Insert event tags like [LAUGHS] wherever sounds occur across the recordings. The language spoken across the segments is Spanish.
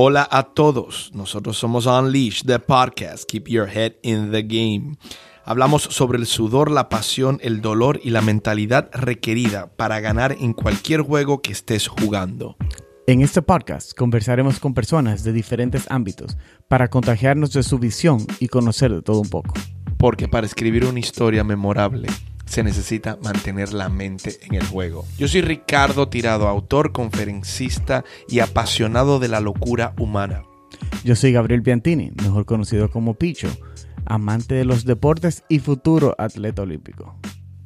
Hola a todos, nosotros somos Unleash, the podcast, Keep Your Head in the Game. Hablamos sobre el sudor, la pasión, el dolor y la mentalidad requerida para ganar en cualquier juego que estés jugando. En este podcast conversaremos con personas de diferentes ámbitos para contagiarnos de su visión y conocer de todo un poco. Porque para escribir una historia memorable se necesita mantener la mente en el juego. Yo soy Ricardo Tirado, autor, conferencista y apasionado de la locura humana. Yo soy Gabriel Piantini, mejor conocido como Picho, amante de los deportes y futuro atleta olímpico.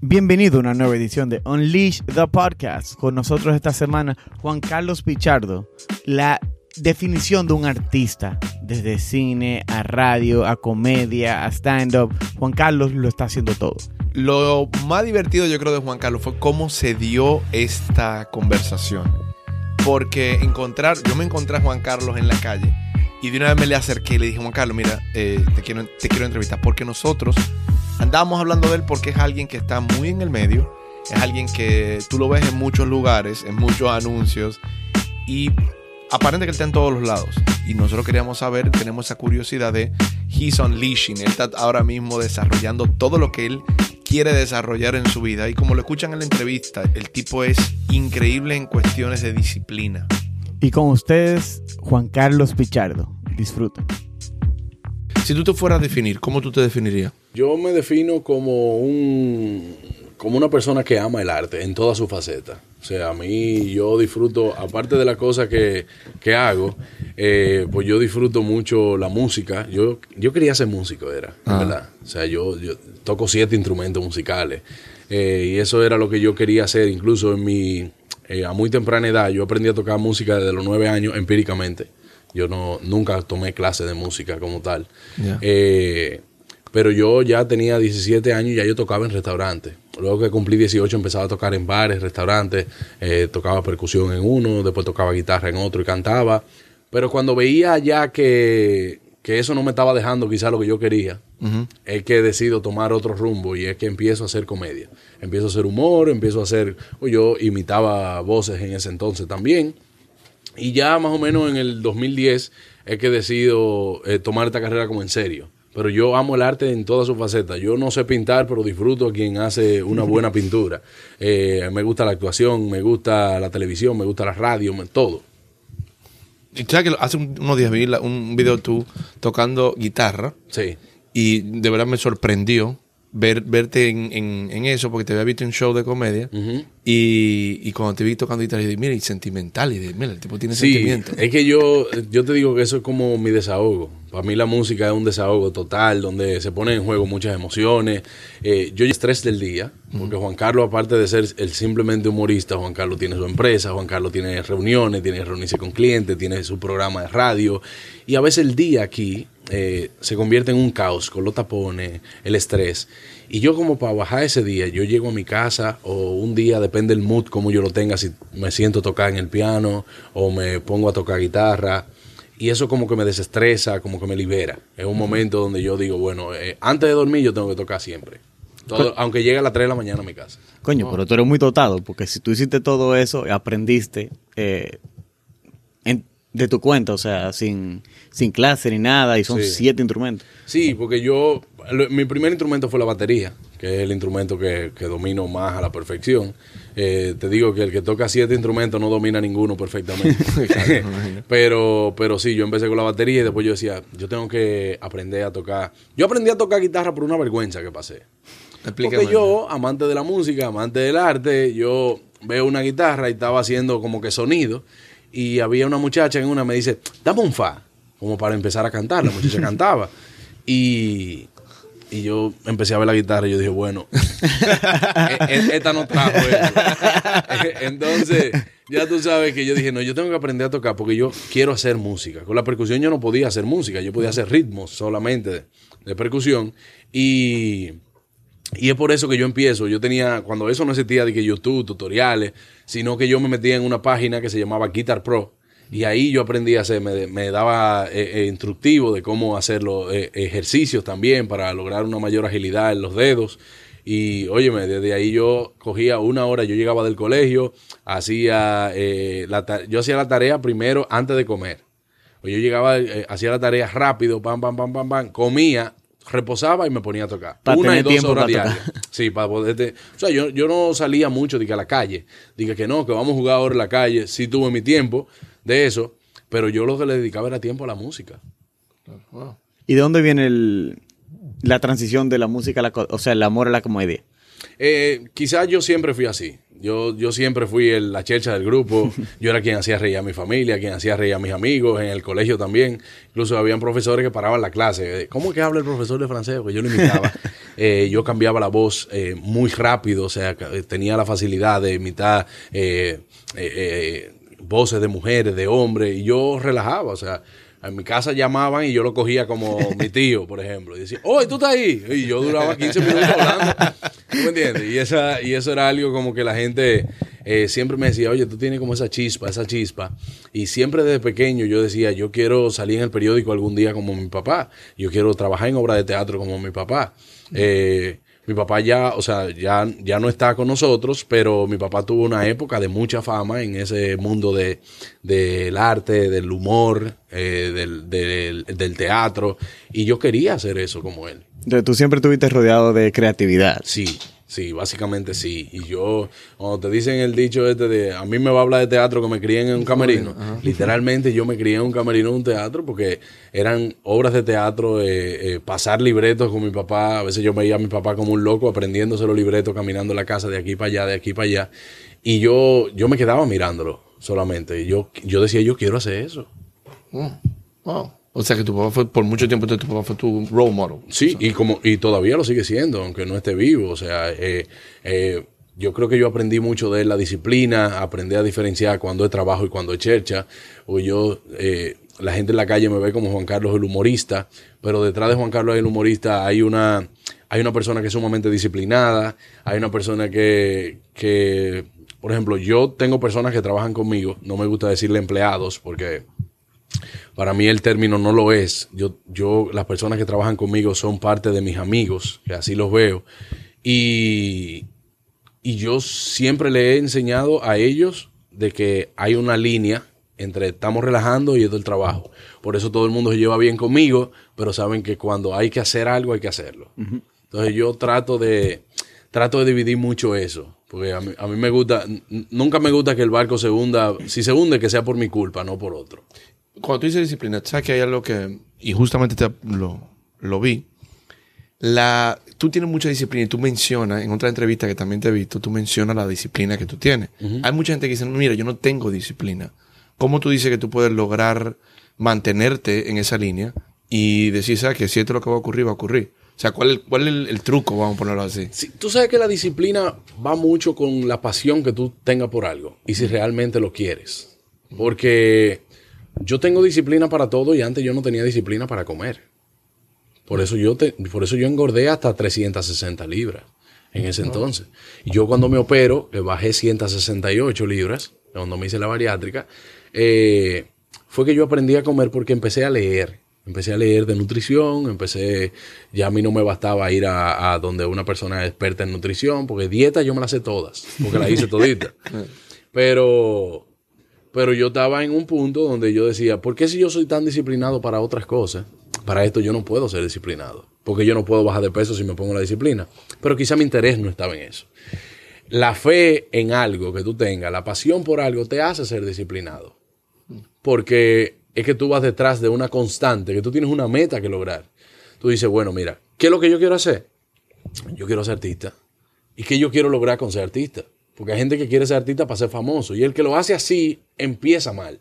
Bienvenido a una nueva edición de Unleash the Podcast. Con nosotros esta semana Juan Carlos Pichardo, la definición de un artista, desde cine a radio, a comedia, a stand-up. Juan Carlos lo está haciendo todo. Lo más divertido yo creo de Juan Carlos fue cómo se dio esta conversación. Porque encontrar, yo me encontré a Juan Carlos en la calle y de una vez me le acerqué y le dije, Juan Carlos, mira, eh, te, quiero, te quiero entrevistar porque nosotros andamos hablando de él porque es alguien que está muy en el medio, es alguien que tú lo ves en muchos lugares, en muchos anuncios y aparente que él está en todos los lados. Y nosotros queríamos saber, tenemos esa curiosidad de He's Unleashing. Él está ahora mismo desarrollando todo lo que él quiere desarrollar en su vida. Y como lo escuchan en la entrevista, el tipo es increíble en cuestiones de disciplina. Y con ustedes, Juan Carlos Pichardo. Disfruten. Si tú te fueras a definir, ¿cómo tú te definirías? Yo me defino como un como una persona que ama el arte en toda su faceta. O sea, a mí yo disfruto, aparte de las cosas que, que hago, eh, pues yo disfruto mucho la música. Yo, yo quería ser músico, era, Ah. ¿verdad? O sea, yo, yo toco siete instrumentos musicales. eh, y eso era lo que yo quería hacer, incluso en mi, eh, a muy temprana edad. Yo aprendí a tocar música desde los nueve años empíricamente. Yo no, nunca tomé clases de música como tal. Eh, pero yo ya tenía 17 años y ya yo tocaba en restaurantes. Luego que cumplí 18 empezaba a tocar en bares, restaurantes, eh, tocaba percusión en uno, después tocaba guitarra en otro y cantaba. Pero cuando veía ya que, que eso no me estaba dejando quizá lo que yo quería, es que decido tomar otro rumbo y es que empiezo a hacer comedia. Empiezo a hacer humor, empiezo a hacer... Yo imitaba voces en ese entonces también. Y ya más o menos en el 2010 es que decido eh, tomar esta carrera como en serio. Pero yo amo el arte en todas sus facetas. Yo no sé pintar, pero disfruto a quien hace una buena [LAUGHS] pintura. Eh, me gusta la actuación, me gusta la televisión, me gusta la radio, me- todo. Y sabes que hace un- unos días vi un video tú tocando guitarra Sí. y de verdad me sorprendió ver, verte en, en- en eso porque te había visto en un show de comedia y, y cuando te vi tocando guitarra y dije, mira, y sentimental y dije, mira, el tipo tiene Sí, sentimiento. es que yo, yo te digo que eso es como mi desahogo. Para mí la música es un desahogo total, donde se ponen en juego muchas emociones. Eh, yo estrés del día, porque Juan Carlos, aparte de ser el simplemente humorista, Juan Carlos tiene su empresa, Juan Carlos tiene reuniones, tiene que reunirse con clientes, tiene su programa de radio. Y a veces el día aquí eh, se convierte en un caos con los tapones, el estrés. Y yo como para bajar ese día, yo llego a mi casa o un día, depende del mood, como yo lo tenga, si me siento a tocar en el piano o me pongo a tocar guitarra. Y eso como que me desestresa, como que me libera. Es un momento donde yo digo, bueno, eh, antes de dormir yo tengo que tocar siempre. Todo- aunque llegue a las 3 de la mañana a mi casa. Coño, pero tú eres muy dotado, porque si tú hiciste todo eso, aprendiste eh, de tu cuenta, o sea, sin, sin clase ni nada, y son Sí. siete instrumentos. Sí, porque yo, lo- mi primer instrumento fue la batería, que es el instrumento que, que domino más a la perfección. Eh, te digo que el que toca siete instrumentos no domina ninguno perfectamente. [LAUGHS] pero, pero sí, yo empecé con la batería y después yo decía, yo tengo que aprender a tocar. Yo aprendí a tocar guitarra por una vergüenza que pasé. Explícame. Porque yo, amante de la música, amante del arte, yo veo una guitarra y estaba haciendo como que sonido. Y había una muchacha en una, me dice, dame un fa, como para empezar a cantar. La muchacha [LAUGHS] cantaba. Y, y yo empecé a ver la guitarra y yo dije, bueno, e- e- esta no trajo eso. [LAUGHS] Entonces, ya tú sabes que yo dije, no, yo tengo que aprender a tocar porque yo quiero hacer música. Con la percusión yo no podía hacer música, yo podía hacer ritmos solamente de, de percusión. Y, y es por eso que yo empiezo. Yo tenía, cuando eso no existía de que YouTube, tutoriales, sino que yo me metía en una página que se llamaba Guitar Pro. Y ahí yo aprendí a hacer, me, me daba eh, eh, instructivo de cómo hacer los eh, ejercicios también para lograr una mayor agilidad en los dedos. Y óyeme, desde ahí yo cogía una hora, yo llegaba del colegio, hacía, eh, la yo hacía la tarea primero antes de comer. Pues yo llegaba, eh, hacía la tarea rápido, pam, pam, pam, pam, pam, comía, reposaba y me ponía a tocar. Una y dos horas diarias. Sí, para poderte. O sea, yo, yo no salía mucho diga, a la calle. Diga que no, que vamos a jugar ahora en la calle. Sí tuve mi tiempo de eso, pero yo lo que le dedicaba era tiempo a la música. ¿Y de dónde viene el- la transición de la música a la, o sea, el amor a la comedia? Eh, quizás yo siempre fui así. Yo, yo siempre fui el- la chercha del grupo. [LAUGHS] Yo era quien hacía reír a mi familia, quien hacía reír a mis amigos, en el colegio también. Incluso habían profesores que paraban la clase. Eh, ¿Cómo que habla el profesor de francés? Porque yo lo imitaba. [LAUGHS] Eh, yo cambiaba la voz eh, muy rápido, o sea, tenía la facilidad de imitar eh, voces de mujeres, de hombres, y yo relajaba, o sea. En mi casa llamaban y yo lo cogía como [LAUGHS] mi tío, por ejemplo. Y decía, ¡Oye, tú estás ahí! Y yo duraba 15 [LAUGHS] minutos hablando. ¿Tú me entiendes? Y, esa, y eso era algo como que la gente eh, siempre me decía, oye, tú tienes como esa chispa, esa chispa. Y siempre desde pequeño yo decía, yo quiero salir en el periódico algún día como mi papá. Yo quiero trabajar en obra de teatro como mi papá. Eh, mi papá ya, o sea, ya, ya no está con nosotros, pero mi papá tuvo una época de mucha fama en ese mundo de, del arte, del humor, eh, del, del, del teatro. Y yo quería hacer eso como él. Entonces, tú siempre estuviste rodeado de creatividad. Sí, sí, básicamente sí. Y yo, cuando te dicen el dicho este de, a mí me va a hablar de teatro que me crié en un camerino, [LAUGHS] literalmente yo me crié en un camerino de un teatro porque eran obras de teatro, eh, eh, pasar libretos con mi papá, a veces yo veía a mi papá como un loco aprendiéndose los libretos, caminando la casa de aquí para allá, de aquí para allá. Y yo, yo me quedaba mirándolo solamente. Yo, yo decía, yo quiero hacer eso. Mm. Wow. O sea que tu papá fue, por mucho tiempo, tu papá fue tu role model. Sí, y como y todavía lo sigue siendo, aunque no esté vivo. O sea, eh, eh, yo creo que yo aprendí mucho de él, la disciplina, aprendí a diferenciar cuando es trabajo y cuando es chercha. O yo, eh, la gente en la calle me ve como Juan Carlos el humorista, pero detrás de Juan Carlos el humorista hay una, hay una persona que es sumamente disciplinada, hay una persona que, que, por ejemplo, yo tengo personas que trabajan conmigo, no me gusta decirle empleados porque para mí el término no lo es. Yo, yo, las personas que trabajan conmigo son parte de mis amigos, que así los veo. Y, y yo siempre le he enseñado a ellos de que hay una línea entre estamos relajando y esto es el trabajo. Por eso todo el mundo se lleva bien conmigo, pero saben que cuando hay que hacer algo hay que hacerlo. Entonces yo trato de trato de dividir mucho eso, porque a mí, a mí me gusta nunca me gusta que el barco se hunda, si se hunde que sea por mi culpa, no por otro. Cuando tú dices disciplina, sabes que hay algo que, y justamente te- lo, lo vi, la, tú tienes mucha disciplina y tú mencionas, en otra entrevista que también te he visto, tú mencionas la disciplina que tú tienes. Hay mucha gente que dice, mira, yo no tengo disciplina. ¿Cómo tú dices que tú puedes lograr mantenerte en esa línea y decir, sabes que si esto es lo que va a ocurrir, va a ocurrir? O sea, ¿cuál es, cuál es el, el truco, vamos a ponerlo así? Sí, tú sabes que la disciplina va mucho con la pasión que tú tengas por algo y si realmente lo quieres. Porque yo tengo disciplina para todo y antes yo no tenía disciplina para comer. Por eso yo, te- por eso yo engordé hasta 360 libras en ese entonces. Y yo cuando me opero, que bajé 168 libras, cuando me hice la bariátrica, eh, fue que yo aprendí a comer porque empecé a leer. Empecé a leer de nutrición, empecé, ya a mí no me bastaba ir a, a donde una persona experta en nutrición, porque dieta yo me las sé todas, porque la hice todita. [LAUGHS] Pero, pero yo estaba en un punto donde yo decía, ¿por qué si yo soy tan disciplinado para otras cosas, para esto yo no puedo ser disciplinado? Porque yo no puedo bajar de peso si me pongo la disciplina. Pero quizá mi interés no estaba en eso. La fe en algo que tú tengas, la pasión por algo, te hace ser disciplinado. Porque es que tú vas detrás de una constante, que tú tienes una meta que lograr. Tú dices, bueno, mira, ¿qué es lo que yo quiero hacer? Yo quiero ser artista. ¿Y qué yo quiero lograr con ser artista? Porque hay gente que quiere ser artista para ser famoso. Y el que lo hace así empieza mal.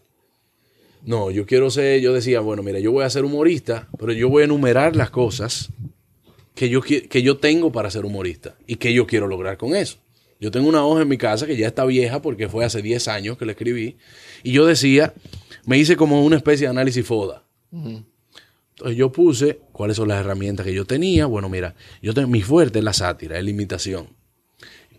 No, yo quiero ser, yo decía, bueno, mira, yo voy a ser humorista, pero yo voy a enumerar las cosas que yo, que yo tengo para ser humorista y que yo quiero lograr con eso. Yo tengo una hoja en mi casa que ya está vieja porque fue hace 10 años que la escribí. Y yo decía, me hice como una especie de análisis FODA. Entonces yo puse cuáles son las herramientas que yo tenía. Bueno, mira, yo tengo, mi fuerte es la sátira, es la imitación.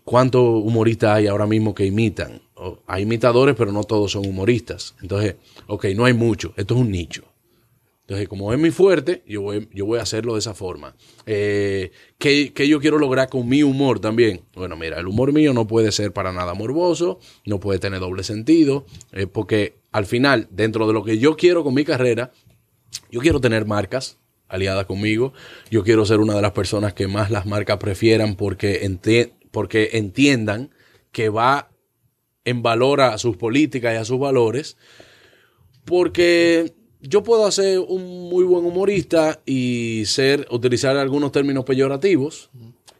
¿Cuántos humoristas hay ahora mismo que imitan? Hay imitadores, pero no todos son humoristas. Entonces, ok, no hay mucho. Esto es un nicho. Entonces, como es mi fuerte, yo voy, yo voy a hacerlo de esa forma. Eh, ¿qué, yo quiero lograr con mi humor también? Bueno, mira, el humor mío no puede ser para nada morboso, no puede tener doble sentido, eh, porque al final, dentro de lo que yo quiero con mi carrera, yo quiero tener marcas aliadas conmigo. Yo quiero ser una de las personas que más las marcas prefieran porque, porque entiendan que va en valor a sus políticas y a sus valores. Porque yo puedo ser un muy buen humorista y ser, utilizar algunos términos peyorativos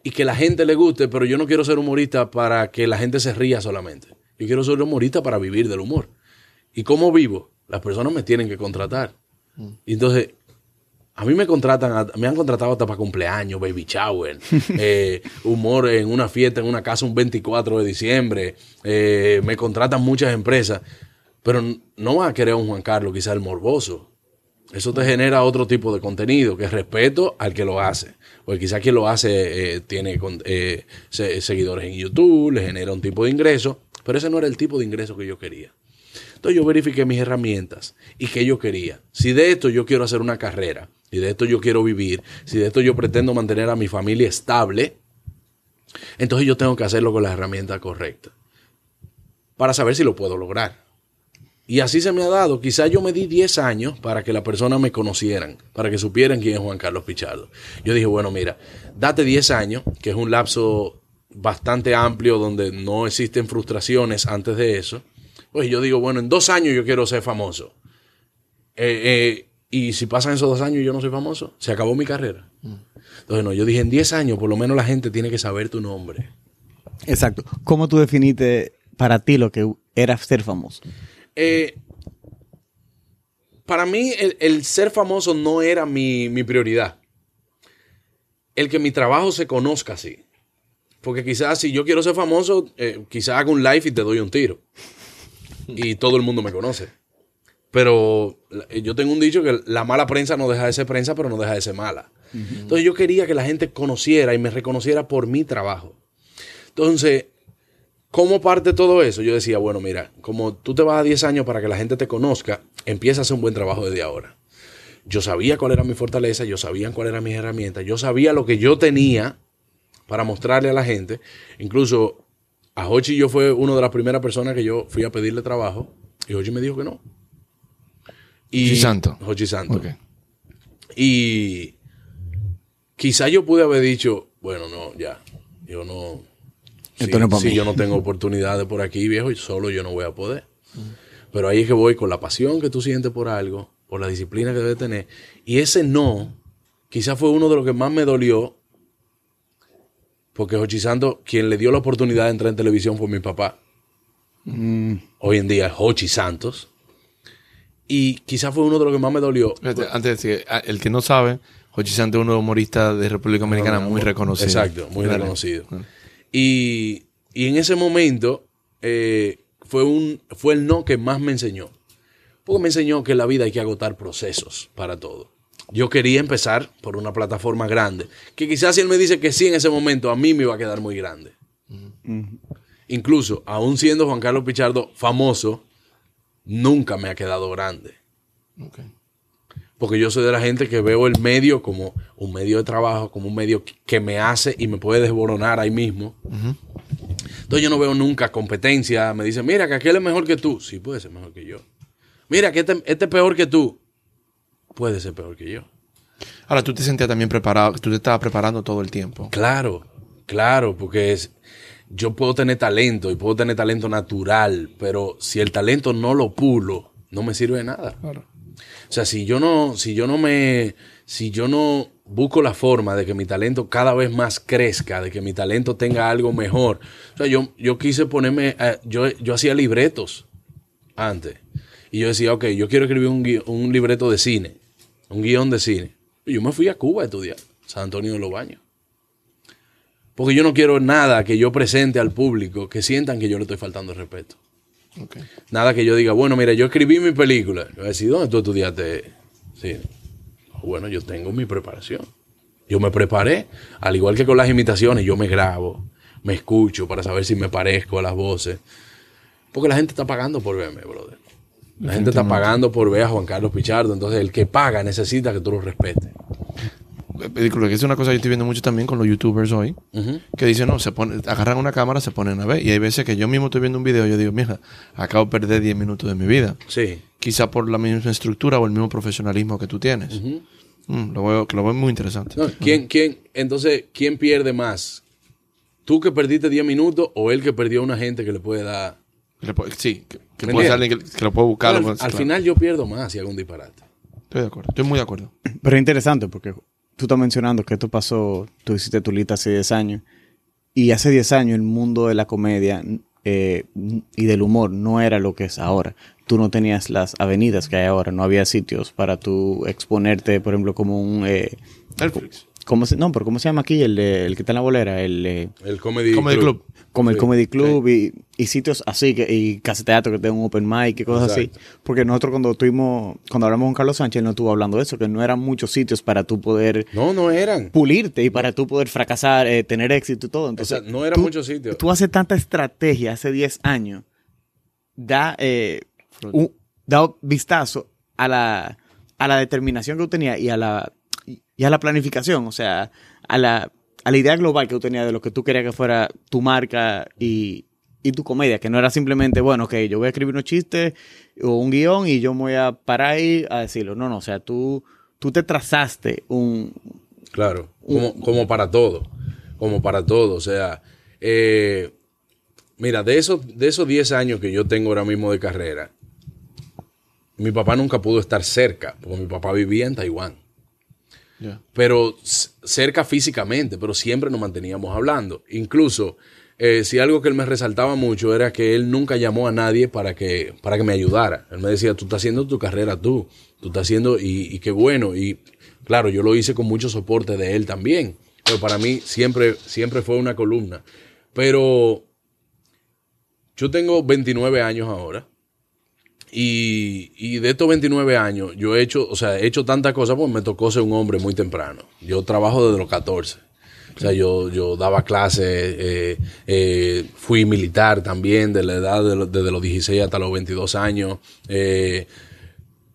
y que la gente le guste, pero yo no quiero ser humorista para que la gente se ría solamente. Yo quiero ser humorista para vivir del humor. ¿Y cómo vivo? Las personas me tienen que contratar. Y entonces, a mí me contratan, me han contratado hasta para cumpleaños, baby shower, [LAUGHS] eh, humor en una fiesta, en una casa un 24 de diciembre. eh, me contratan muchas empresas, pero no va a querer un Juan Carlos, quizás el morboso. Eso te genera otro tipo de contenido, que es respeto al que lo hace. Porque quizás quien lo hace eh, tiene eh, se- seguidores en YouTube, le genera un tipo de ingreso, pero ese no era el tipo de ingreso que yo quería. Entonces yo verifiqué mis herramientas y qué yo quería. Si de esto yo quiero hacer una carrera, si de esto yo quiero vivir, si de esto yo pretendo mantener a mi familia estable, entonces yo tengo que hacerlo con las herramientas correctas para saber si lo puedo lograr. Y así se me ha dado. Quizás yo me di 10 años para que las personas me conocieran, para que supieran quién es Juan Carlos Pichardo. Yo dije, bueno, mira, date 10 años, que es un lapso bastante amplio donde no existen frustraciones antes de eso. Pues yo digo, bueno, en dos años yo quiero ser famoso. Eh, eh, y si pasan esos dos años y yo no soy famoso, se acabó mi carrera. Entonces, no, yo dije, en 10 años por lo menos la gente tiene que saber tu nombre. Exacto. ¿Cómo tú definiste para ti lo que era ser famoso? Eh, para mí, el, el ser famoso no era mi, mi prioridad. El que mi trabajo se conozca así. Porque quizás si yo quiero ser famoso, eh, quizás hago un live y te doy un tiro. Y todo el mundo me conoce. Pero yo tengo un dicho que la mala prensa no deja de ser prensa, pero no deja de ser mala. Entonces yo quería que la gente conociera y me reconociera por mi trabajo. Entonces, ¿Cómo parte todo eso? Yo decía, bueno, mira, como tú te vas a 10 años para que la gente te conozca, empieza a hacer un buen trabajo desde ahora. Yo sabía cuál era mi fortaleza, yo sabía cuáles eran mis herramientas, yo sabía lo que yo tenía para mostrarle a la gente. Incluso a Hochi yo fue una de las primeras personas que yo fui a pedirle trabajo y Hochi me dijo que no. Y, Hochi Santo. Hochi Santo. Y quizá yo pude haber dicho, bueno, no, ya, yo no. Si, Esto no es si mí. yo no tengo oportunidades por aquí, viejo, y solo yo no voy a poder. Pero ahí es que voy con la pasión que tú sientes por algo, por la disciplina que debes tener. Y ese no, quizá fue uno de los que más me dolió, porque Jochi Santos, quien le dio la oportunidad de entrar en televisión fue mi papá. Hoy en día es Jochi Santos. Y quizá fue uno de los que más me dolió. Antes de decir, ah, el que no sabe, Jochi Santos es los humoristas de República Dominicana muy reconocido. Exacto, muy reconocido. Y, y en ese momento eh, fue, un, fue el no que más me enseñó. Porque me enseñó que en la vida hay que agotar procesos para todo. Yo quería empezar por una plataforma grande, que quizás si él me dice que sí en ese momento, a mí me iba a quedar muy grande. Incluso, aún siendo Juan Carlos Pichardo famoso, nunca me ha quedado grande. Porque yo soy de la gente que veo el medio como un medio de trabajo, como un medio que me hace y me puede desboronar ahí mismo. Entonces yo no veo nunca competencia. Me dicen, mira, que aquel es mejor que tú. Sí, puede ser mejor que yo. Mira, que este, este es peor que tú. Puede ser peor que yo. Ahora, tú te sentías también preparado, tú te estabas preparando todo el tiempo. Claro, claro, porque es, yo puedo tener talento y puedo tener talento natural, pero si el talento no lo pulo, no me sirve de nada. Claro. O sea, si yo no, si yo no me, si yo no busco la forma de que mi talento cada vez más crezca, de que mi talento tenga algo mejor. O sea, yo, yo quise ponerme, eh, yo, yo hacía libretos antes. Y yo decía, ok, yo quiero escribir un, un libreto de cine, un guion de cine. Yo me fui a Cuba a estudiar, San Antonio de los Baños. Porque yo no quiero nada que yo presente al público que sientan que yo le estoy faltando el respeto. Nada que yo diga, bueno, mira, yo escribí mi película. Yo voy a decir, ¿dónde tú estudiaste cine? Bueno, yo tengo mi preparación. Yo me preparé, al igual que con las imitaciones, yo me grabo, me escucho para saber si me parezco a las voces. Porque la gente está pagando por verme, brother. La gente está pagando por ver a Juan Carlos Pichardo. Entonces, el que paga necesita que tú lo respetes. películas, que es una cosa que yo estoy viendo mucho también con los youtubers hoy, que dicen, no, se ponen, agarran una cámara, se ponen a ver. Y hay veces que yo mismo estoy viendo un video y yo digo, mira, acabo de perder 10 minutos de mi vida. Sí. Quizá por la misma estructura o el mismo profesionalismo que tú tienes. Mm, lo, veo, que lo veo muy interesante. No, ¿quién, quién, entonces, ¿quién pierde más? ¿Tú que perdiste 10 minutos o él que perdió a una gente que le puede dar? Sí, que, que ¿Me puede ser alguien que, que lo puede buscar. al lo puede- al claro. final yo pierdo más si hago un disparate. Estoy de acuerdo, estoy muy de acuerdo. Pero es interesante porque tú estás mencionando que esto pasó, tú hiciste tu lista hace 10 años. Y hace 10 años el mundo de la comedia eh, y del humor no era lo que es ahora. Tú no tenías las avenidas que hay ahora, no había sitios para tú exponerte, por ejemplo, como un... Eh, Netflix. ¿cómo se, no, pero ¿cómo se llama aquí? El, el que está en la bolera, el... El Comedy, Comedy Club. como el Sí, Comedy Club y, y sitios así, que, y casi teatro que tenga un open mic y cosas Exacto. así. Porque nosotros cuando tuvimos, cuando hablamos con Carlos Sánchez, él no estuvo hablando de eso, que no eran muchos sitios para tú poder No, no eran. pulirte y para tú poder fracasar, eh, tener éxito y todo. Entonces, Exacto, no era tú- muchos sitios. Tú haces tanta estrategia hace 10 años, da, eh, un, da vistazo a la, a la determinación que tú tenías y a la, y a la planificación, o sea, a la, a la idea global que tú tenías de lo que tú querías que fuera tu marca y, y tu comedia, que no era simplemente, bueno, ok, yo voy a escribir unos chistes o un guion y yo me voy a parar ahí a decirlo. No, no, o sea, tú, tú te trazaste un... Claro, como, como para todo, como para todo. O sea, eh, mira, de esos, de esos 10 años que yo tengo ahora mismo de carrera, mi papá nunca pudo estar cerca, porque mi papá vivía en Taiwán. Pero cerca físicamente, pero siempre nos manteníamos hablando. Incluso, eh, si algo que él me resaltaba mucho era que él nunca llamó a nadie para que, para que me ayudara. Él me decía, tú estás haciendo tu carrera tú, tú estás haciendo, y, y qué bueno. Y claro, yo lo hice con mucho soporte de él también, pero para mí siempre, siempre fue una columna. Pero yo tengo 29 años ahora. Y, de estos 29 años, yo he hecho, o sea, he hecho tantas cosas, pues me tocó ser un hombre muy temprano. Yo trabajo desde los 14. O sea, yo, yo daba clases, eh, eh, fui militar también, de la edad de desde los 16 hasta los 22 años. Eh,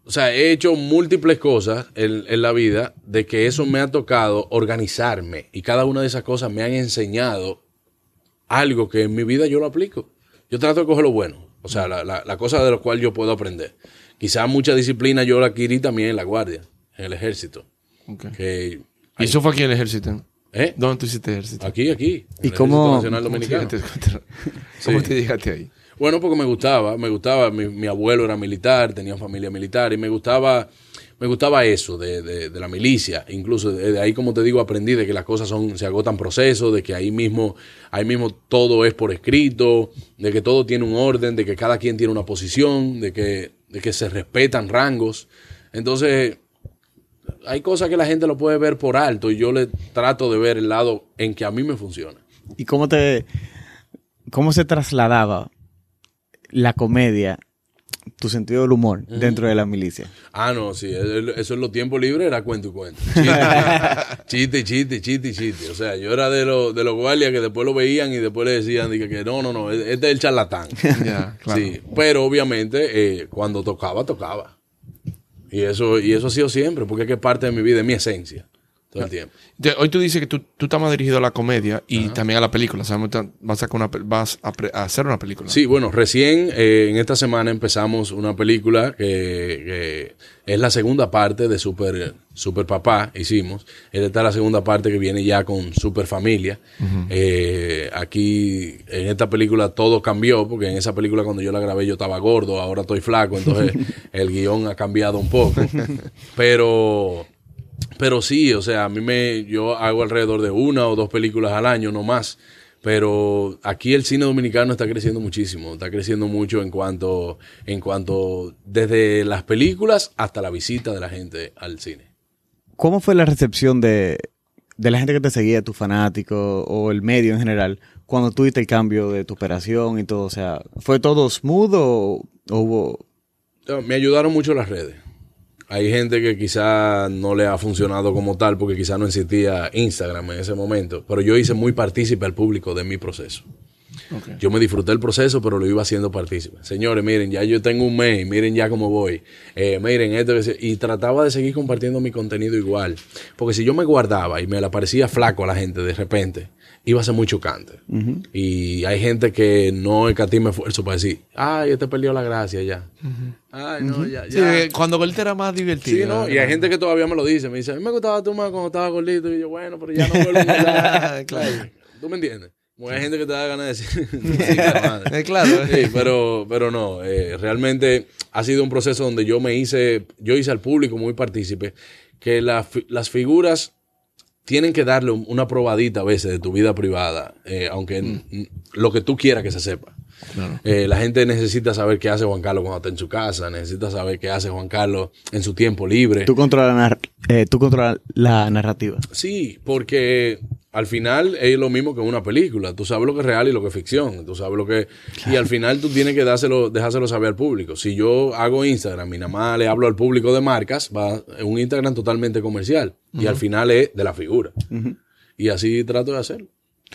o sea, he hecho múltiples cosas en la vida de que eso me ha tocado organizarme. Y cada una de esas cosas me han enseñado algo que en mi vida yo lo aplico. Yo trato de coger lo bueno. O sea, la, la, la cosa de lo cual yo puedo aprender. Quizás mucha disciplina yo la adquirí también en la guardia, en el ejército. Que, Y eso fue aquí en el ejército. ¿eh? ¿Dónde tú hiciste ejército? Aquí, aquí. ¿Y cómo- Nacional ¿Cómo te ¿Cómo Sí. te llegaste ahí? Bueno, porque me gustaba, me gustaba, mi, mi abuelo era militar, tenía familia militar y me gustaba, me gustaba eso de, de- de la milicia. Incluso de, de ahí, como te digo, aprendí de que las cosas son, se agotan procesos, de que ahí mismo, ahí mismo todo es por escrito, de que todo tiene un orden, de que cada quien tiene una posición, de que, de que se respetan rangos. Entonces, hay cosas que la gente lo puede ver por alto y yo le trato de ver el lado en que a mí me funciona. ¿Y cómo te... cómo se trasladaba la comedia, tu sentido del humor dentro de la milicia? Ah, no, sí, eso en los tiempos libres era cuento y cuento. [LAUGHS] Chiste, chiste, chiste, chiste. O sea, yo era de los de los guardias que después lo veían y después le decían dije, que no, no, no, este es el charlatán. [LAUGHS] Claro. Sí, pero obviamente eh, cuando tocaba, tocaba. Y eso, y eso ha sido siempre, porque es que parte de mi vida, es mi esencia, todo el tiempo. Hoy tú dices que tú, tú estás más dirigido a la comedia y también a la película. Sabemos que vas a, una, vas a, hacer una película. Sí, bueno, recién eh, en esta semana empezamos una película que, que es la segunda parte de Super, Super Papá, hicimos. Esta es la segunda parte que viene ya con Super Familia. Eh, aquí en esta película todo cambió, porque en esa película cuando yo la grabé yo estaba gordo, ahora estoy flaco, entonces [LAUGHS] el guion ha cambiado un poco. Pero... Pero sí, o sea, a mí me, yo hago alrededor de una o dos películas al año, no más. Pero aquí el cine dominicano está creciendo muchísimo, está creciendo mucho en cuanto, en cuanto, desde las películas hasta la visita de la gente al cine. ¿Cómo fue la recepción de, de la gente que te seguía, tus fanáticos o el medio en general, cuando tuviste el cambio de tu operación y todo? O sea, ¿fue todo smooth o, o hubo... Me ayudaron mucho las redes. Hay gente que quizá no le ha funcionado como tal porque quizá no existía Instagram en ese momento, pero yo hice muy partícipe al público de mi proceso. Yo me disfruté el proceso, pero lo iba haciendo partícipe. Señores, miren, ya yo tengo un mes, miren ya cómo voy. Eh, miren esto. Y trataba de seguir compartiendo mi contenido igual. Porque si yo me guardaba y me la parecía flaco a la gente de repente, iba a ser muy chocante. Y hay gente que no escatima esfuerzo para decir, ay, este perdió la gracia ya. Ay, no, ya, Sí, ya. eh, cuando Golita era más divertido. Sí, ¿no? Y hay gente que todavía me lo dice. Me dice, a mí me gustaba tú más cuando estaba gordito. Y yo, bueno, pero ya no vuelvo a. [LAUGHS] Claro. ¿Tú me entiendes? Como hay gente que te da ganas de decir. sí, la madre. Eh, claro. Sí, pero, pero no. eh, realmente ha sido un proceso donde yo me hice, yo hice al público muy partícipe, que la las figuras tienen que darle un- una probadita a veces de tu vida privada, eh, aunque n- lo que tú quieras que se sepa. Claro. Eh, la gente necesita saber qué hace Juan Carlos cuando está en su casa, necesita saber qué hace Juan Carlos en su tiempo libre. Tú controlas la, eh, tú controlas la narrativa. Sí, porque al final es lo mismo que una película. Tú sabes lo que es real y lo que es ficción. Tú sabes lo que... Y al final tú tienes que dárselo, dejárselo saber al público. Si yo hago Instagram y nada más le hablo al público de marcas, va un Instagram totalmente comercial. Y al final es de la figura. Y así trato de hacerlo.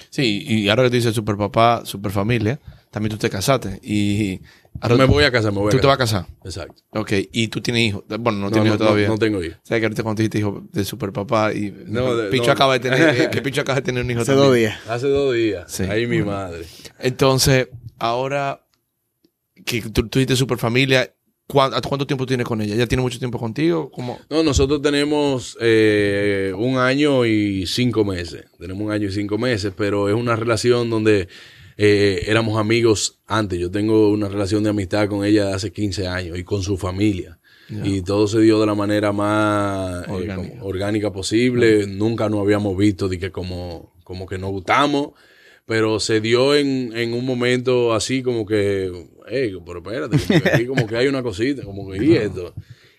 Sí, y ahora que tú dices super papá, super familia, también tú te casaste. Y ahora me voy a casar, me voy a ¿Tú te vas a casar. Exacto. Ok, y tú tienes hijos. Bueno, no, No, tienes no, hijos todavía. no- no tengo hijos. Sea, que ahorita cuando dijiste hijo de super papá y No, de- Picho no. acaba de tener, eh, [LAUGHS] que Picho acaba de tener un hijo Hace también. dos días. Hace dos días. Sí. Ahí mi madre. Entonces, ahora que tú, tú dijiste super familia, ¿cuán- ¿cuánto tiempo tienes con ella? ¿Ya tiene mucho tiempo contigo? ¿Cómo? No, nosotros tenemos eh, un año y cinco meses. Tenemos un año y cinco meses, pero es una relación donde eh, éramos amigos antes. Yo tengo una relación de amistad con ella de hace 15 años y con su familia. Y todo se dio de la manera más eh, como orgánica posible. Nunca nos habíamos visto de que como, como que nos gustamos. Pero se dio en, en un momento así como que, hey, pero espérate, como que aquí como que hay una cosita, como que y [LAUGHS] esto.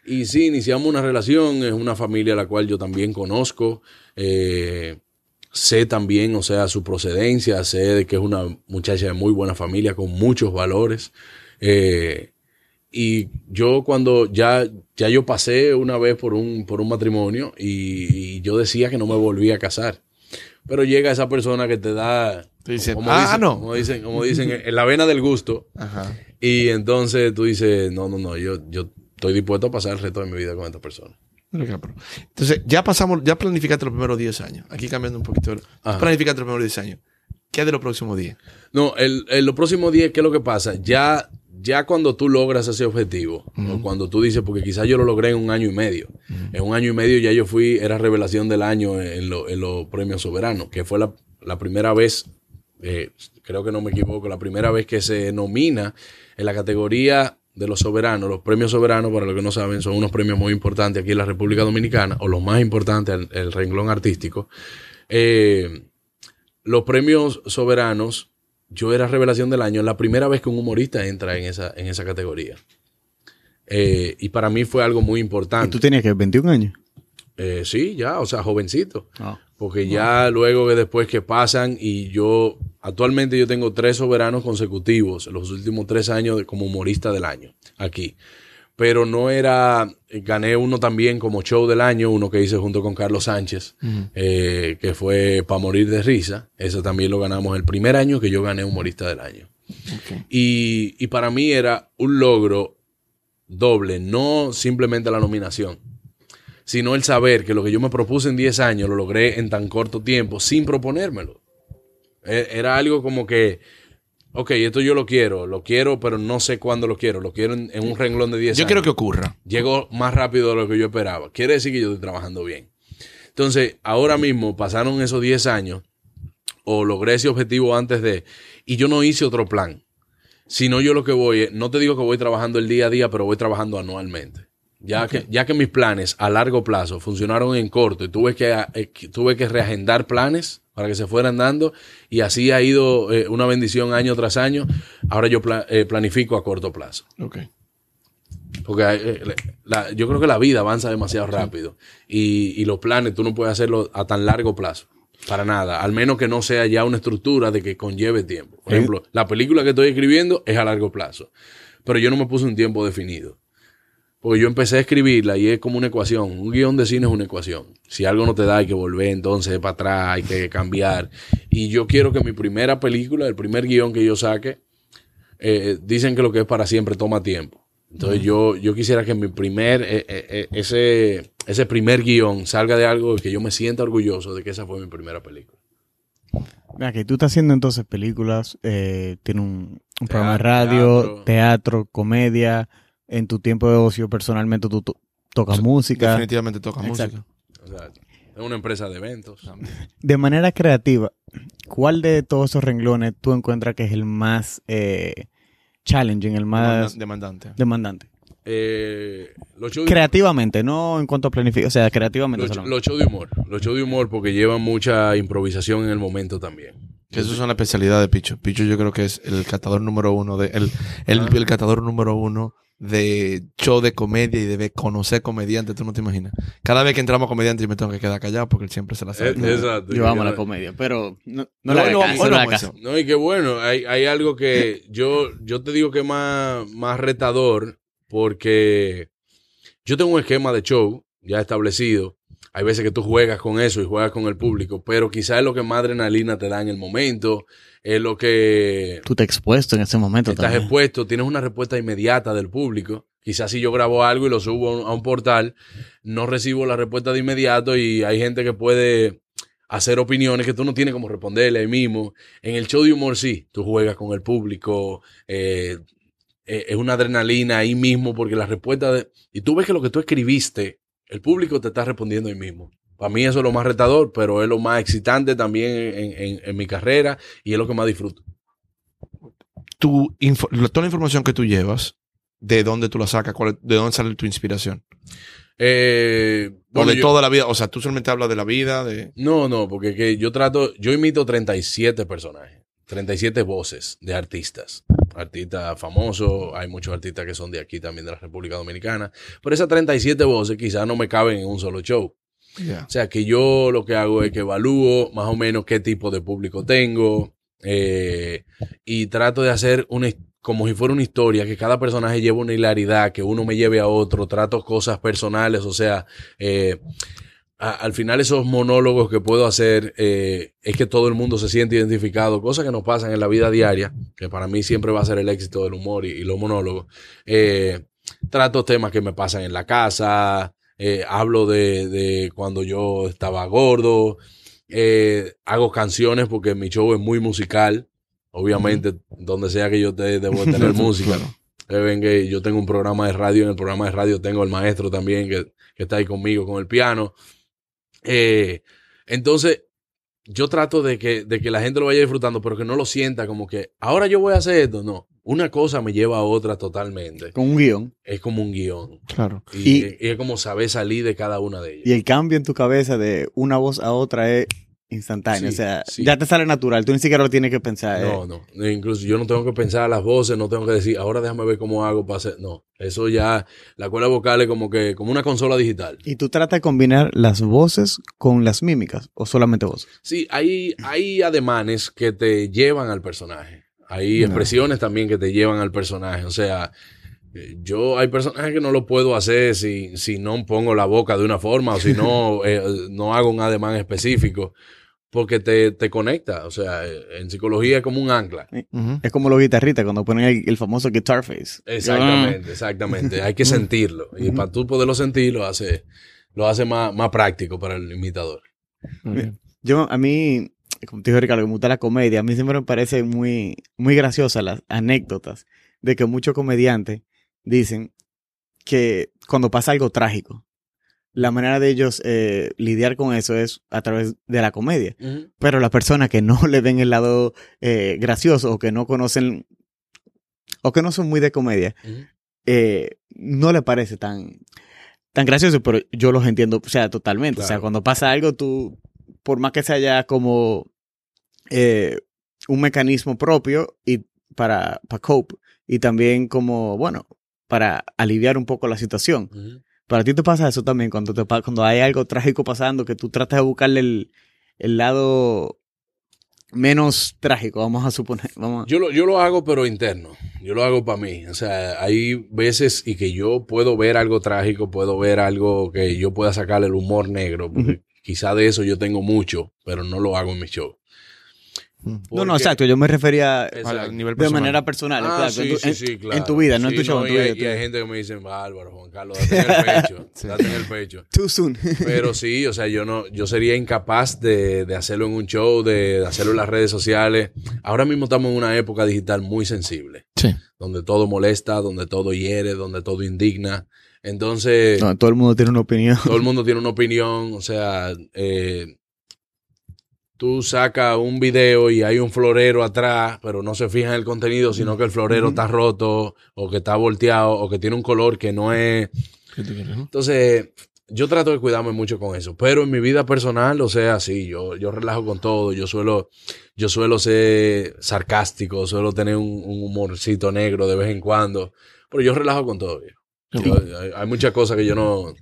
Y sí, iniciamos una relación, es una familia a la cual yo también conozco, eh, sé también, o sea, su procedencia, sé de que es una muchacha de muy buena familia, con muchos valores. Eh, y yo cuando ya, ya yo pasé una vez por un, por un matrimonio y, y yo decía que no me volvía a casar. Pero llega esa persona que te da... Como "Ah, dicen- no". Como dicen, como dicen, en la vena del gusto. Ajá. Y entonces tú dices, no, no, no, yo, yo estoy dispuesto a pasar el resto de mi vida con esta persona. Entonces, ya pasamos, ya planificaste los primeros 10 años. Aquí cambiando un poquito. Ajá. Planificaste los primeros 10 años. ¿Qué es de los próximos 10? No, el, el- los próximos días, ¿qué es lo que pasa? Ya, ya cuando tú logras ese objetivo, o cuando tú dices, porque quizás yo lo logré en un año y medio. En un año y medio ya yo fui, era revelación del año en, lo- en los premios soberanos, que fue la, la primera vez, eh, creo que no me equivoco, la primera vez que se nomina en la categoría de los soberanos. Los premios soberanos, para los que no saben, son unos premios muy importantes aquí en la República Dominicana, o los más importantes, el, el renglón artístico. Eh, los premios soberanos, yo era revelación del año, la primera vez que un humorista entra en esa, en esa categoría. Eh, y para mí fue algo muy ¿Y importante. tú tenías que 21 años? Eh, sí, ya, o sea, jovencito. Ah. Porque ya luego que después que pasan y yo, actualmente yo tengo tres soberanos consecutivos, los últimos tres años de- como humorista del año, aquí. Pero no era, gané uno también como show del año, uno que hice junto con Carlos Sánchez, eh, que fue Pa' Morir de Risa. Ese también lo ganamos el primer año que yo gané humorista del año. Y, y para mí era un logro doble, no simplemente la nominación, sino el saber que lo que yo me propuse en 10 años lo logré en tan corto tiempo sin proponérmelo. E- Era algo como que, ok, esto yo lo quiero, lo quiero, pero no sé cuándo lo quiero, lo quiero en, en un renglón de 10 Yo años. quiero que ocurra. Llegó más rápido de lo que yo esperaba. Quiere decir que yo estoy trabajando bien. Entonces, ahora mismo pasaron esos 10 años, o logré ese objetivo antes de, y yo no hice otro plan. Sino yo lo que voy, no te digo que voy trabajando el día a día, pero voy trabajando anualmente. Ya, que, ya que mis planes a largo plazo funcionaron en corto y tuve que, eh, que- tuve que reagendar planes para que se fueran dando y así ha ido eh, una bendición año tras año, ahora yo pla- eh, planifico a corto plazo. Ok. Porque eh, la- yo creo que la vida avanza demasiado rápido y, y los planes tú no puedes hacerlo a tan largo plazo. Para nada. Al menos que no sea ya una estructura de que conlleve tiempo. Por Eh. ejemplo, la película que estoy escribiendo es a largo plazo. Pero yo no me puse un tiempo definido. Porque yo empecé a escribirla y es como una ecuación. Un guion de cine es una ecuación. Si algo no te da, hay que volver entonces para atrás, hay que cambiar. Y yo quiero que mi primera película, el primer guion que yo saque, eh, dicen que lo que es para siempre toma tiempo. Entonces yo, yo quisiera que mi primer, eh, eh, eh, ese, ese primer guion salga de algo que yo me sienta orgulloso de que esa fue mi primera película. Mira, que tú estás haciendo entonces películas, eh, tiene un, un programa de radio, teatro. teatro, comedia. En tu tiempo de ocio, personalmente, tú to- tocas música. Definitivamente toca Exacto. música. O sea, es una empresa de eventos. [LAUGHS] De manera creativa, ¿cuál de todos esos renglones tú encuentras que es el más eh, challenging, el más Demanda- Demandante. demandante? Eh, los shows de- Creativamente, no en cuanto a planificación, o sea, creativamente. los, los shows de humor. Los shows de humor porque llevan mucha improvisación en el momento también. Eso es una especialidad de Picho. Picho yo creo que es el catador número uno de el, el, Ah. el catador número uno de show de comedia y de conocer comediantes, tú no te imaginas. Cada vez que entramos comediantes yo me tengo que quedar callado porque él siempre se la sabe. Eh, exacto. Yo amo la comedia, pero no, no No, la no haga vamos- caso, hoy no no la vamos a haga caso. No, y que bueno, hay, hay algo que yo, yo te digo que es más, más retador porque yo tengo un esquema de show ya establecido. Hay veces que tú juegas con eso y juegas con el público, pero quizás es lo que más adrenalina te da en el momento, es lo que Tú te expuesto en ese momento estás también. expuesto, tienes una respuesta inmediata del público. Quizás si yo grabo algo y lo subo a un, a un portal, no recibo la respuesta de inmediato y hay gente que puede hacer opiniones que tú no tienes como responderle ahí mismo. En el show de humor sí, tú juegas con el público, eh, eh, es una adrenalina ahí mismo porque la respuesta de... Y tú ves que lo que tú escribiste, el público te está respondiendo ahí mismo. Para mí eso es lo más retador, pero es lo más excitante también en, en- en mi carrera y es lo que más disfruto. Tu toda la información que tú llevas, ¿de dónde tú la sacas? ¿Cuál es- ¿De dónde sale tu inspiración? Eh, o de yo- toda la vida. O sea, tú solamente hablas de la vida, de... No, no, porque que yo trato, yo imito 37 personajes, 37 voces de artistas. Artistas famosos, hay muchos artistas que son de aquí también, de la República Dominicana. Pero esas 37 voces quizás no me caben en un solo show. O sea, que yo lo que hago es que evalúo más o menos qué tipo de público tengo eh, y trato de hacer una, como si fuera una historia, que cada personaje lleve una hilaridad, que uno me lleve a otro, trato cosas personales, o sea, eh, a- al final esos monólogos que puedo hacer eh, es que todo el mundo se siente identificado, cosas que nos pasan en la vida diaria, que para mí siempre va a ser el éxito del humor y, y los monólogos. Eh, trato temas que me pasan en la casa, eh, hablo de, de cuando yo estaba gordo, eh, hago canciones porque mi show es muy musical. Obviamente, donde sea que yo esté, debo tener [LAUGHS] música. Claro. Eh, ven que yo tengo un programa de radio, en el programa de radio tengo el maestro también que, que está ahí conmigo con el piano. Eh, entonces, yo trato de que, de que la gente lo vaya disfrutando, pero que no lo sienta como que ahora yo voy a hacer esto. No, una cosa me lleva a otra totalmente. Con un guion. Es como un guion. Claro. Y, Y- y es como saber salir de cada una de ellas. Y el cambio en tu cabeza de una voz a otra es instantáneo. Sí, o sea, sí. ya te sale natural. Tú ni siquiera lo tienes que pensar. eh. No, no. Incluso yo no tengo que pensar las voces, no tengo que decir, ahora déjame ver cómo hago para hacer. No, eso ya, la cuerda vocal es como que, como una consola digital. Y tú tratas de combinar las voces con las mímicas o solamente voces. Sí, hay, hay ademanes que te llevan al personaje. Hay No. expresiones también que te llevan al personaje. O sea, yo hay personajes que no lo puedo hacer si, si no pongo la boca de una forma o si no, [LAUGHS] eh, no hago un ademán específico. Porque te, te conecta. O sea, eh, en psicología es como un ancla. Es como los guitarristas cuando ponen el, el famoso guitar face. Exactamente, exactamente. Hay que sentirlo. Y para tú poderlo sentir, lo hace, lo hace más, más práctico para el imitador. Yo, a mí, como te dijo Ricardo, que me gusta la comedia, a mí siempre me parece muy, muy graciosa las anécdotas de que muchos comediantes dicen que cuando pasa algo trágico, la manera de ellos eh, lidiar con eso es a través de la comedia. Pero las personas que no [LAUGHS] le ven el lado eh, gracioso o que no conocen o que no son muy de comedia, eh, no le parece tan, tan gracioso, pero yo los entiendo, o sea, totalmente. O sea, cuando pasa algo, tú, por más que sea ya como un mecanismo propio y para, para cope, y también como, bueno, para aliviar un poco la situación. Para ti te pasa eso también, cuando, te, cuando hay algo trágico pasando, que tú tratas de buscarle el, el lado menos trágico, vamos a suponer. Vamos a- Yo lo, yo lo hago, pero interno. Yo lo hago para mí. O sea, hay veces y que yo puedo ver algo trágico, puedo ver algo que yo pueda sacarle el humor negro. Porque quizá de eso yo tengo mucho, pero no lo hago en mi show. No, Porque- no, exacto. Yo me refería. A nivel de manera personal. Ah, claro, sí, en, tu, sí, en- sí, claro. en tu vida, no en tu show. en tu y, vida, tu- y hay gente que me dice, Bárbaro, Juan Carlos, date en el [LAUGHS] pecho. Date en el pecho. [LAUGHS] Too soon. Pero sí, o sea, yo no, yo sería incapaz de, de hacerlo en un show, de, de hacerlo en las redes sociales. Ahora mismo estamos en una época digital muy sensible, Sí. donde todo molesta, donde todo hiere, donde todo indigna. Entonces, No, todo el mundo tiene una opinión. todo el mundo tiene una opinión, o sea, eh, tú sacas un video y hay un florero atrás, pero no se fija en el contenido, sino que el florero está roto, o que está volteado, o que tiene un color que no es... Entonces, yo trato de cuidarme mucho con eso. Pero en mi vida personal, o sea, sí, yo, yo relajo con todo. Yo suelo, yo suelo ser sarcástico, suelo tener un, un humorcito negro de vez en cuando. Pero yo relajo con todo, viejo. Yo- hay, hay muchas cosas que yo no,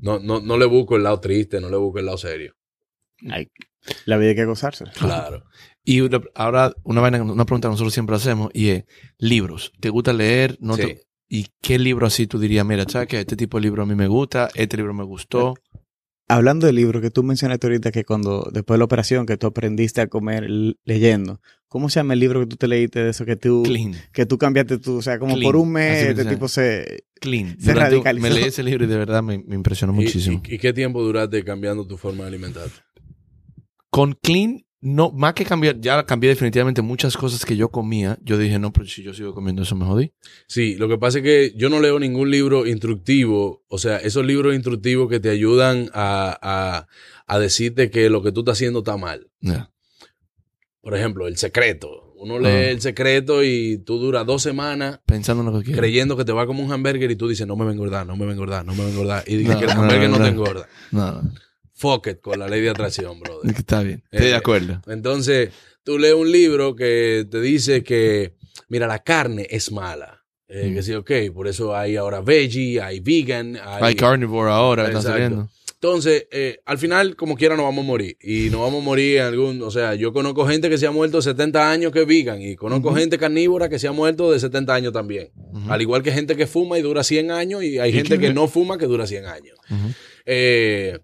no, no, no le busco el lado triste, no le busco el lado serio. Ay, la vida hay que gozarse. Claro. Y una- ahora, una, vaina, una pregunta que nosotros siempre hacemos y es, libros. ¿Te gusta leer? ¿No Sí. te- ¿Y qué libro así tú dirías, mira, ¿sabes que Este tipo de libro a mí me gusta, este libro me gustó. Hablando del libro que tú mencionaste ahorita que cuando, después de la operación, que tú aprendiste a comer leyendo, ¿cómo se llama el libro que tú te leíste de eso que tú, Clean. que tú cambiaste tú? O sea, como Clean. por un mes, que este tipo se... Clean. Se Durante radicalizó. Me leí ese libro y de verdad me, me impresionó ¿Y, muchísimo. y, y qué tiempo duraste cambiando tu forma de alimentarte? Con Clean, no, más que cambiar, ya cambié definitivamente muchas cosas que yo comía. Yo dije, no, pero si yo sigo comiendo eso me jodí. Sí, lo que pasa es que yo no leo ningún libro instructivo, o sea, esos libros instructivos que te ayudan a, a, a decirte que lo que tú estás haciendo está mal. Por ejemplo, El Secreto. Uno lee Ah. El Secreto y tú duras dos semanas Pensando en lo que quiero. creyendo que te va como un hamburger y tú dices, no me va a engordar, no me va a engordar, no me va a engordar. Y dices No, que el no, hamburger no, no, te engorda. Fuck it con la ley de atracción, brother. [LAUGHS] Está bien. Estoy Eh, de acuerdo. Entonces, tú lees un libro que te dice que, mira, la carne es mala. Eh, Mm. Que sí, ok, por eso hay ahora veggie, hay vegan, hay... Hay carnivore ahora, saliendo. Entonces, eh, al final, como quiera, nos vamos a morir. Y nos vamos a morir en algún. O sea, yo conozco gente que se ha muerto de 70 años que es vegan. Y conozco gente carnívora que se ha muerto de 70 años también. Al igual que gente que fuma y dura 100 años. Y hay ¿Y gente que no fuma que dura 100 años. Eh,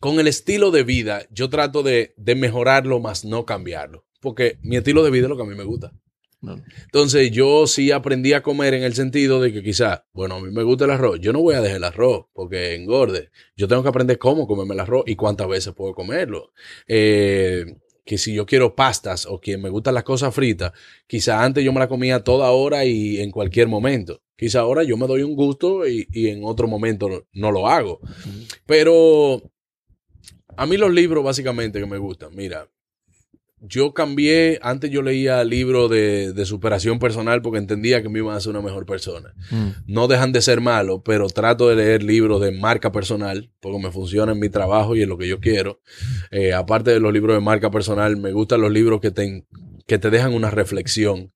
con el estilo de vida, yo trato de, de mejorarlo más no cambiarlo. Porque mi estilo de vida es lo que a mí me gusta. No. Entonces yo sí aprendí a comer en el sentido de que quizá, bueno, a mí me gusta el arroz, yo no voy a dejar el arroz porque engorde. Yo tengo que aprender cómo comerme el arroz y cuántas veces puedo comerlo. Eh, que si yo quiero pastas o que me gustan las cosas fritas, quizá antes yo me la comía toda hora y en cualquier momento. Quizá ahora yo me doy un gusto y, y en otro momento no lo hago. Pero a mí los libros básicamente que me gustan, mira, yo cambié, antes yo leía libros de, de superación personal porque entendía que me iban a hacer una mejor persona. Mm. No dejan de ser malos, pero trato de leer libros de marca personal porque me funciona en mi trabajo y en lo que yo quiero. Eh, aparte de los libros de marca personal, me gustan los libros que te, que te dejan una reflexión.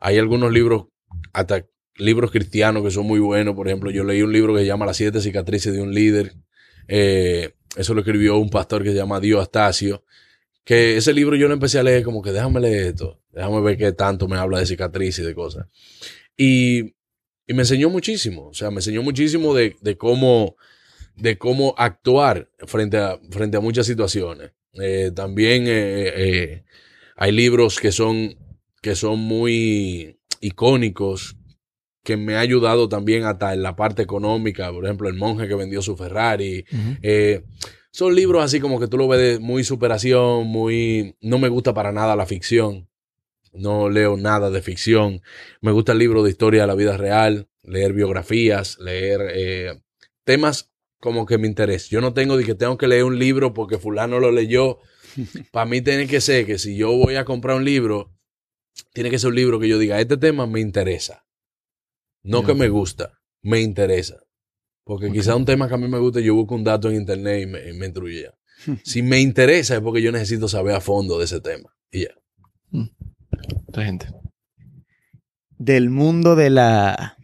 Hay algunos libros, hasta libros cristianos que son muy buenos. Por ejemplo, yo leí un libro que se llama Las siete cicatrices de un líder. Eh, eso lo escribió un pastor que se llama Dio Astacio. Que ese libro yo lo empecé a leer como que déjame leer esto. Déjame ver qué tanto me habla de cicatrices y de cosas. Y, y me enseñó muchísimo. O sea, me enseñó muchísimo de, de cómo, de cómo actuar frente a, frente a muchas situaciones. Eh, también eh, eh, hay libros que son, que son muy icónicos que me ha ayudado también hasta en la parte económica. Por ejemplo, El monje que vendió su Ferrari. Eh, son libros así como que tú lo ves de muy superación, muy... No me gusta para nada la ficción. No leo nada de ficción. Me gusta el libro de historia de la vida real, leer biografías, leer eh, temas como que me interesan. Yo no tengo de que tengo que leer un libro porque fulano lo leyó. [LAUGHS] Para mí tiene que ser que si yo voy a comprar un libro, tiene que ser un libro que yo diga, este tema me interesa. No que me gusta, me interesa. Porque Ok. quizá un tema que a mí me gusta, yo busco un dato en internet y me, y me. [LAUGHS] Si me interesa es porque yo necesito saber a fondo de ese tema. Y ya. Otra gente. Del mundo de la,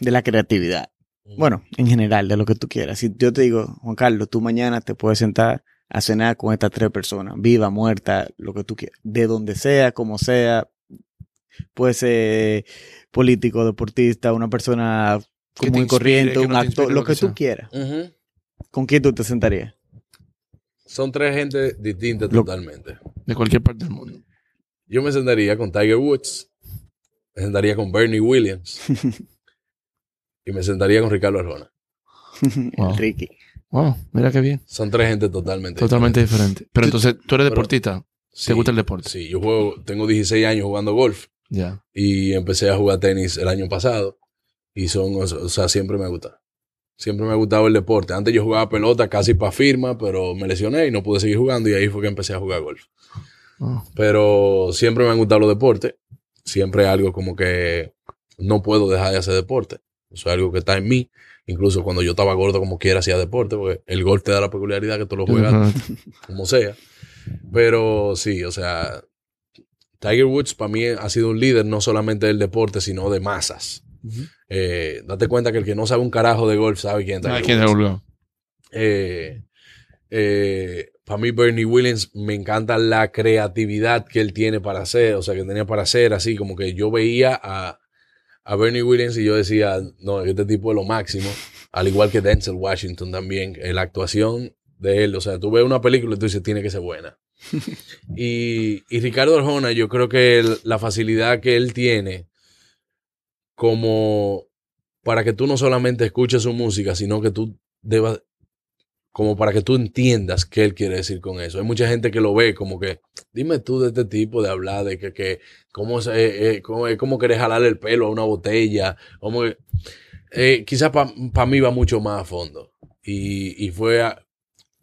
de la creatividad. Bueno, en general, de lo que tú quieras. Si yo te digo, Juan Carlos, tú mañana te puedes sentar a cenar con estas tres personas, viva, muerta, lo que tú quieras, de donde sea, como sea, puede ser político, deportista, una persona común y corriente, que un no actor, lo lo que que tú quieras. ¿Con quién tú te sentarías? Son tres gente distintas Lo- totalmente. De cualquier parte del mundo. Yo me sentaría con Tiger Woods, me sentaría con Bernie Williams [LAUGHS] y me sentaría con Ricardo Arjona. [LAUGHS] Wow. Ricky. Wow, mira qué bien. Son tres gente totalmente Totalmente diferente. Pero entonces, ¿tú eres Pero- deportista? Sí, ¿Te gusta el deporte? Sí, yo juego, tengo 16 años jugando golf Ya. y empecé a jugar tenis el año pasado y son, o sea, siempre me gusta. Siempre me ha gustado el deporte. Antes yo jugaba pelota casi para firma, pero me lesioné y no pude seguir jugando y ahí fue que empecé a jugar golf. Oh, Pero siempre me han gustado los deportes. Siempre algo como que no puedo dejar de hacer deporte. Eso es algo que está en mí. Incluso cuando yo estaba gordo como quiera hacía deporte, porque el golf te da la peculiaridad que tú lo juegas como sea. Pero sí, o sea, Tiger Woods para mí ha sido un líder no solamente del deporte, sino de masas. Eh, date cuenta que el que no sabe un carajo de golf sabe quién es Tiger Ah, ¿quién Woods. Eh, eh, para mí Bernie Williams me encanta la creatividad que él tiene para hacer, o sea, que tenía para hacer, así como que yo veía a, a Bernie Williams y yo decía, no, este tipo es lo máximo, al igual que Denzel Washington también, en la actuación de él, o sea, tú ves una película y tú dices, tiene que ser buena. [LAUGHS] y, y Ricardo Arjona, yo creo que la facilidad que él tiene como para que tú no solamente escuches su música, sino que tú debas, como para que tú entiendas qué él quiere decir con eso. Hay mucha gente que lo ve como que, dime tú de este tipo de hablar, de que, que cómo, eh, eh, cómo, es como querés jalarle el pelo a una botella, eh, quizás para mí va mucho más a fondo. Y, y fue, a-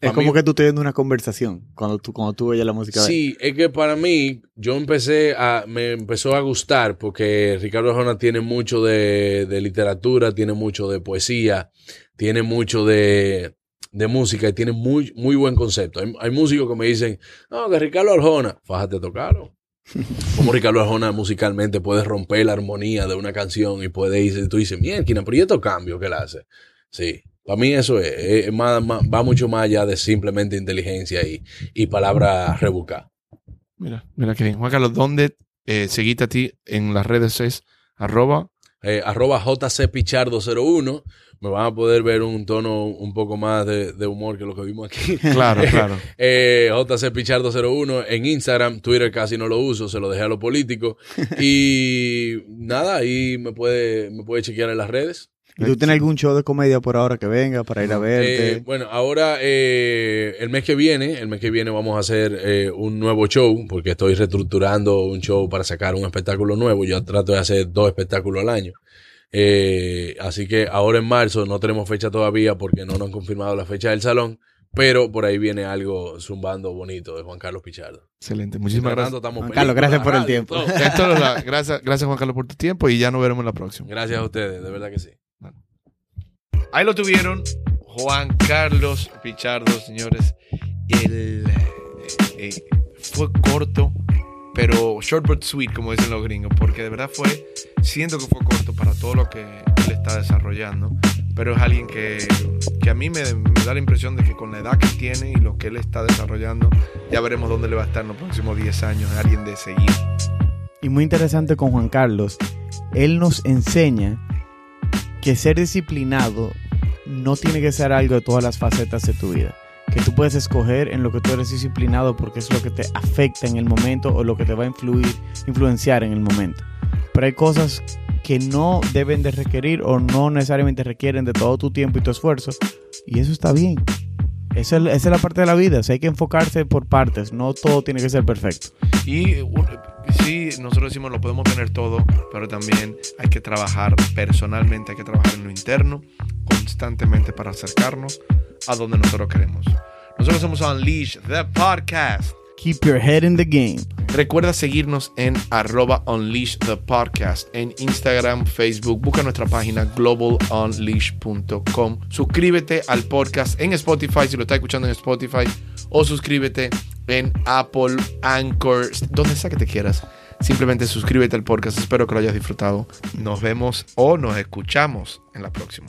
Es como mí- que tú estás viendo una conversación cuando tú, cuando tú oyes la música. Sí, es que para mí, yo empecé a, me empezó a gustar porque Ricardo Arjona tiene mucho de, de literatura, tiene mucho de poesía, tiene mucho de, de música y tiene muy, muy buen concepto. Hay, hay músicos que me dicen, no, que Ricardo Arjona, fájate a tocarlo. [LAUGHS] Como Ricardo Arjona musicalmente puede romper la armonía de una canción y puede irse, tú dices, mierda, pero ¿y estos cambios que él hace? Sí, para mí eso es, es más- más- va mucho más allá de simplemente inteligencia y, y palabras rebuscadas. Mira, mira qué bien. Juan Carlos, ¿dónde eh, seguiste a ti en las redes? Es arroba. eh, arroba jcpichardo01. Me van a poder ver un tono un poco más de, de humor que lo que vimos aquí. [LAUGHS] Claro, [LAUGHS] claro. Eh, jcpichardo01 en Instagram. Twitter casi no lo uso, se lo dejé a los políticos. [LAUGHS] Y nada, ahí me puede, me puede chequear en las redes. ¿Y tú tienes algún show de comedia por ahora que venga para ir a verte? Eh, bueno, ahora eh, el mes que viene, el mes que viene vamos a hacer eh, un nuevo show, porque estoy reestructurando un show para sacar un espectáculo nuevo. Yo trato de hacer dos espectáculos al año. Eh, así que ahora en marzo no tenemos fecha todavía porque no nos han confirmado la fecha del salón, pero por ahí viene algo zumbando bonito de Juan Carlos Pichardo. Excelente. Muchísimas gracias. Juan Carlos, películas, gracias por el tiempo. gracias, gracias, Juan Carlos, por tu tiempo y ya nos veremos en la próxima. Gracias a ustedes, de verdad que sí. Ahí lo tuvieron. Juan Carlos Pichardo, señores. El, eh, eh, fue corto, pero short but sweet, como dicen los gringos, porque de verdad fue, siento que fue corto para todo lo que él está desarrollando, pero es alguien que, que a mí me, da la impresión de que con la edad que tiene y lo que él está desarrollando, ya veremos dónde le va a estar en los próximos 10 años, alguien de seguir. Y muy interesante con Juan Carlos, él nos enseña que ser disciplinado no tiene que ser algo de todas las facetas de tu vida. Que tú puedes escoger en lo que tú eres disciplinado porque es lo que te afecta en el momento o lo que te va a influir, influenciar en el momento. Pero hay cosas que no deben de requerir o no necesariamente requieren de todo tu tiempo y tu esfuerzo. Y eso está bien. Esa es, la parte de la vida. O hay que enfocarse por partes. No todo tiene que ser perfecto. Sí, nosotros decimos lo podemos tener todo, pero también hay que trabajar personalmente, hay que trabajar en lo interno, constantemente para acercarnos a donde nosotros queremos. Nosotros somos Unleash, the podcast. Keep your head in the game. Recuerda seguirnos en arroba Unleash the podcast en Instagram, Facebook. Busca nuestra página globalunleash.com. Suscríbete al podcast en Spotify si lo estás escuchando en Spotify o suscríbete en Apple, Anchor, donde sea que te quieras. Simplemente suscríbete al podcast. Espero que lo hayas disfrutado. Nos vemos o nos escuchamos en la próxima.